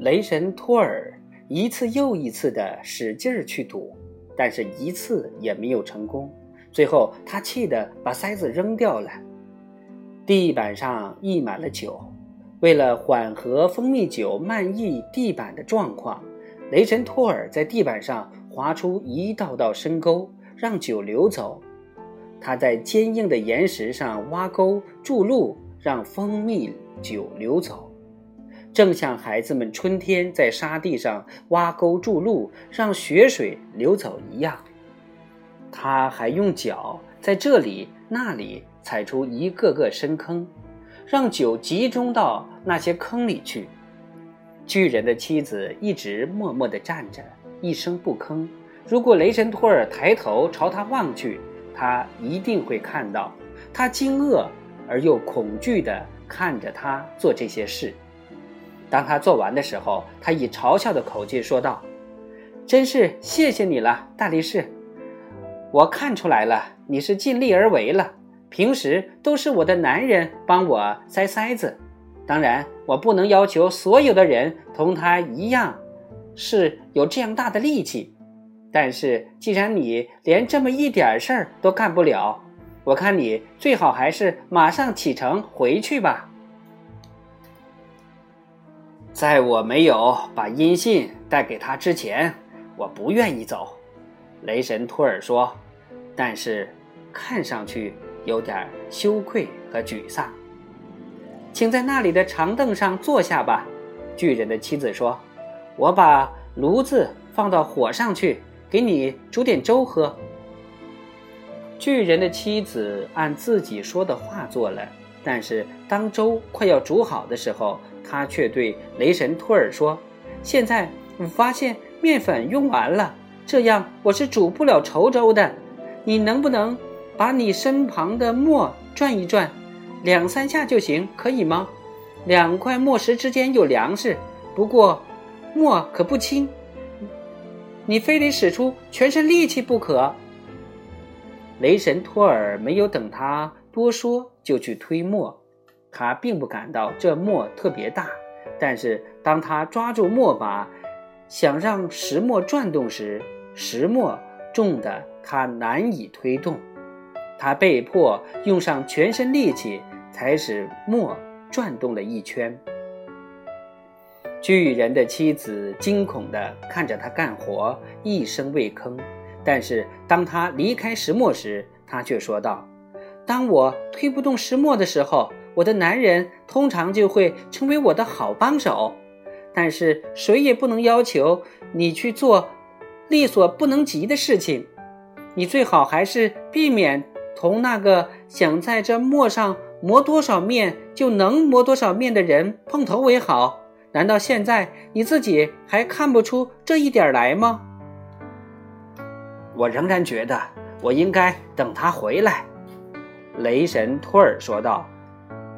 雷神托尔一次又一次的使劲儿去赌，但是一次也没有成功。最后，他气得把塞子扔掉了。地板上溢满了酒。为了缓和蜂蜜酒漫溢地板的状况，雷神托尔在地板上划出一道道深沟，让酒流走。他在坚硬的岩石上挖沟筑路，让蜂蜜酒流走，正像孩子们春天在沙地上挖沟筑路，让雪水流走一样。他还用脚在这里那里踩出一个个深坑。让酒集中到那些坑里去。巨人的妻子一直默默地站着，一声不吭。如果雷神托尔抬头朝他望去，他一定会看到，他惊愕而又恐惧地看着他做这些事。当他做完的时候，他以嘲笑的口气说道：“真是谢谢你了，大力士。我看出来了，你是尽力而为了。”平时都是我的男人帮我塞塞子，当然我不能要求所有的人同他一样是有这样大的力气。但是既然你连这么一点事儿都干不了，我看你最好还是马上启程回去吧。在我没有把音信带给他之前，我不愿意走。”雷神托尔说，“但是看上去……”有点羞愧和沮丧，请在那里的长凳上坐下吧。巨人的妻子说：“我把炉子放到火上去，给你煮点粥喝。”巨人的妻子按自己说的话做了，但是当粥快要煮好的时候，他却对雷神托尔说：“现在我发现面粉用完了，这样我是煮不了稠粥的。你能不能？”把你身旁的磨转一转，两三下就行，可以吗？两块磨石之间有粮食，不过磨可不轻，你非得使出全身力气不可。雷神托尔没有等他多说，就去推磨。他并不感到这磨特别大，但是当他抓住磨把，想让石磨转动时，石磨重的他难以推动。他被迫用上全身力气，才使磨转动了一圈。巨人的妻子惊恐地看着他干活，一声未吭。但是当他离开石磨时，他却说道：“当我推不动石磨的时候，我的男人通常就会成为我的好帮手。但是谁也不能要求你去做力所不能及的事情。你最好还是避免。”同那个想在这磨上磨多少面就能磨多少面的人碰头为好，难道现在你自己还看不出这一点来吗？我仍然觉得我应该等他回来。”雷神托尔说道，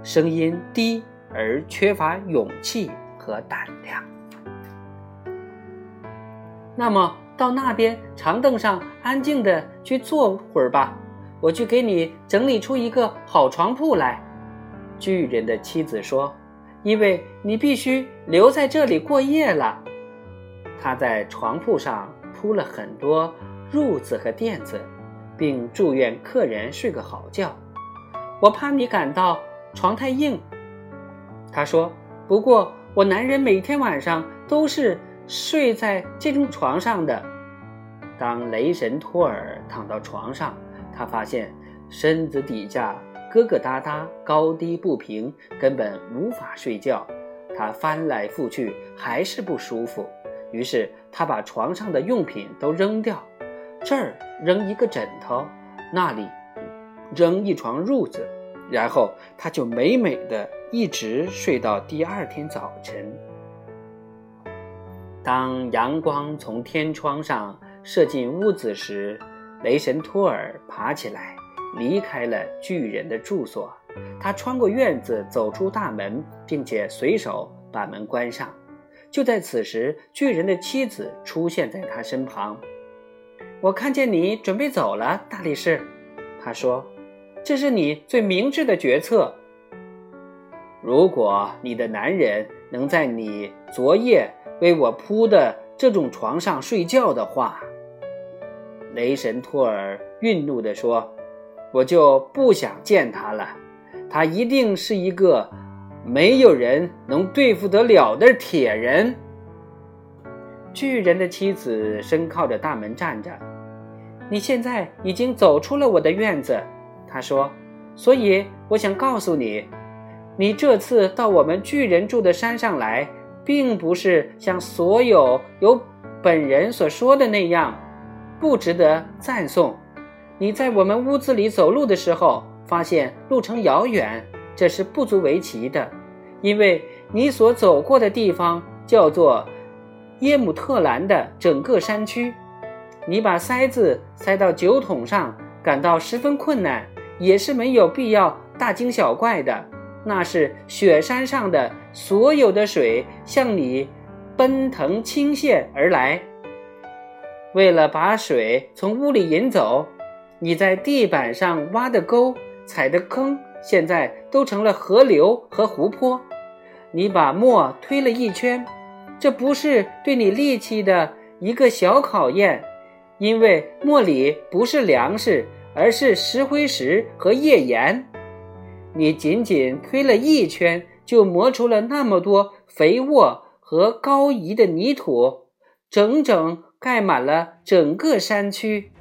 声音低而缺乏勇气和胆量。那么，到那边长凳上安静的去坐会儿吧。我去给你整理出一个好床铺来，巨人的妻子说：“因为你必须留在这里过夜了。”他在床铺上铺了很多褥子和垫子，并祝愿客人睡个好觉。我怕你感到床太硬，他说。不过我男人每天晚上都是睡在这种床上的。当雷神托尔躺到床上。他发现身子底下疙疙瘩瘩、高低不平，根本无法睡觉。他翻来覆去还是不舒服，于是他把床上的用品都扔掉，这儿扔一个枕头，那里扔一床褥子，然后他就美美的一直睡到第二天早晨。当阳光从天窗上射进屋子时，雷神托尔爬起来，离开了巨人的住所。他穿过院子，走出大门，并且随手把门关上。就在此时，巨人的妻子出现在他身旁。“我看见你准备走了，大力士。”他说，“这是你最明智的决策。如果你的男人能在你昨夜为我铺的这种床上睡觉的话，雷神托尔愠怒地说：“我就不想见他了。他一定是一个没有人能对付得了的铁人。”巨人的妻子身靠着大门站着。你现在已经走出了我的院子，他说，所以我想告诉你，你这次到我们巨人住的山上来，并不是像所有有本人所说的那样，不值得赞颂。你在我们屋子里走路的时候，发现路程遥远，这是不足为奇的，因为你所走过的地方叫做。耶姆特兰的整个山区，你把塞子塞到酒桶上，感到十分困难，也是没有必要大惊小怪的。那是雪山上的所有的水向你奔腾倾泻而来。为了把水从屋里引走，你在地板上挖的沟、踩的坑，现在都成了河流和湖泊。你把磨推了一圈。这不是对你力气的一个小考验，因为磨里不是粮食，而是石灰石和页岩。你仅仅推了一圈，就磨出了那么多肥沃和高移的泥土，整整盖满了整个山区。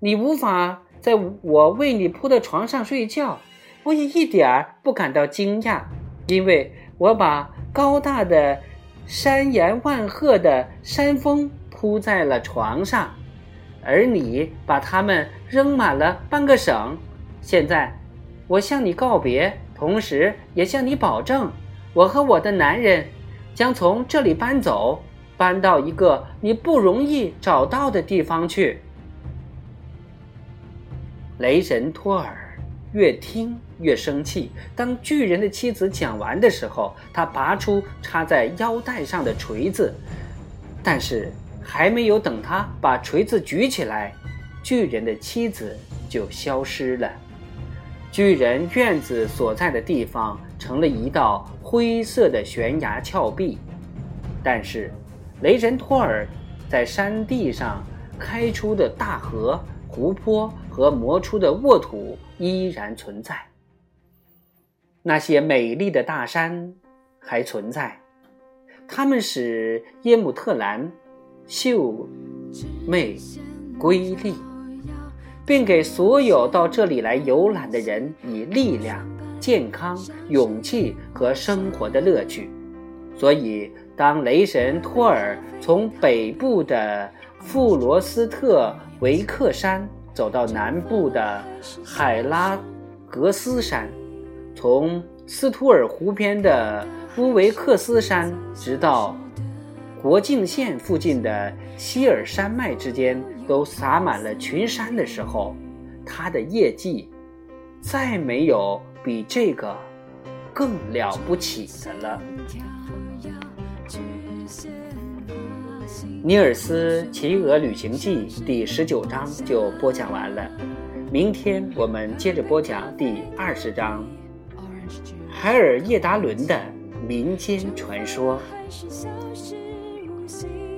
你无法在我为你铺的床上睡觉，我也一点儿不感到惊讶，因为我把高大的。山岩万壑的山峰铺在了床上，而你把他们扔满了半个省。现在，我向你告别，同时也向你保证，我和我的男人将从这里搬走，搬到一个你不容易找到的地方去。雷神托尔。越听越生气。当巨人的妻子讲完的时候，他拔出插在腰带上的锤子，但是还没有等他把锤子举起来，巨人的妻子就消失了。巨人院子所在的地方成了一道灰色的悬崖峭壁，但是雷神托尔在山地上开出的大河。湖泊和磨出的沃土依然存在，那些美丽的大山还存在，它们使耶姆特兰秀美瑰丽，并给所有到这里来游览的人以力量、健康、勇气和生活的乐趣。所以，当雷神托尔从北部的富罗斯特。维克山走到南部的海拉格斯山，从斯图尔湖边的乌维克斯山，直到国境线附近的希尔山脉之间，都洒满了群山的时候，他的业绩再没有比这个更了不起的了。《尼尔斯骑鹅旅行记》第十九章就播讲完了，明天我们接着播讲第二十章《海尔叶达伦的民间传说》。心。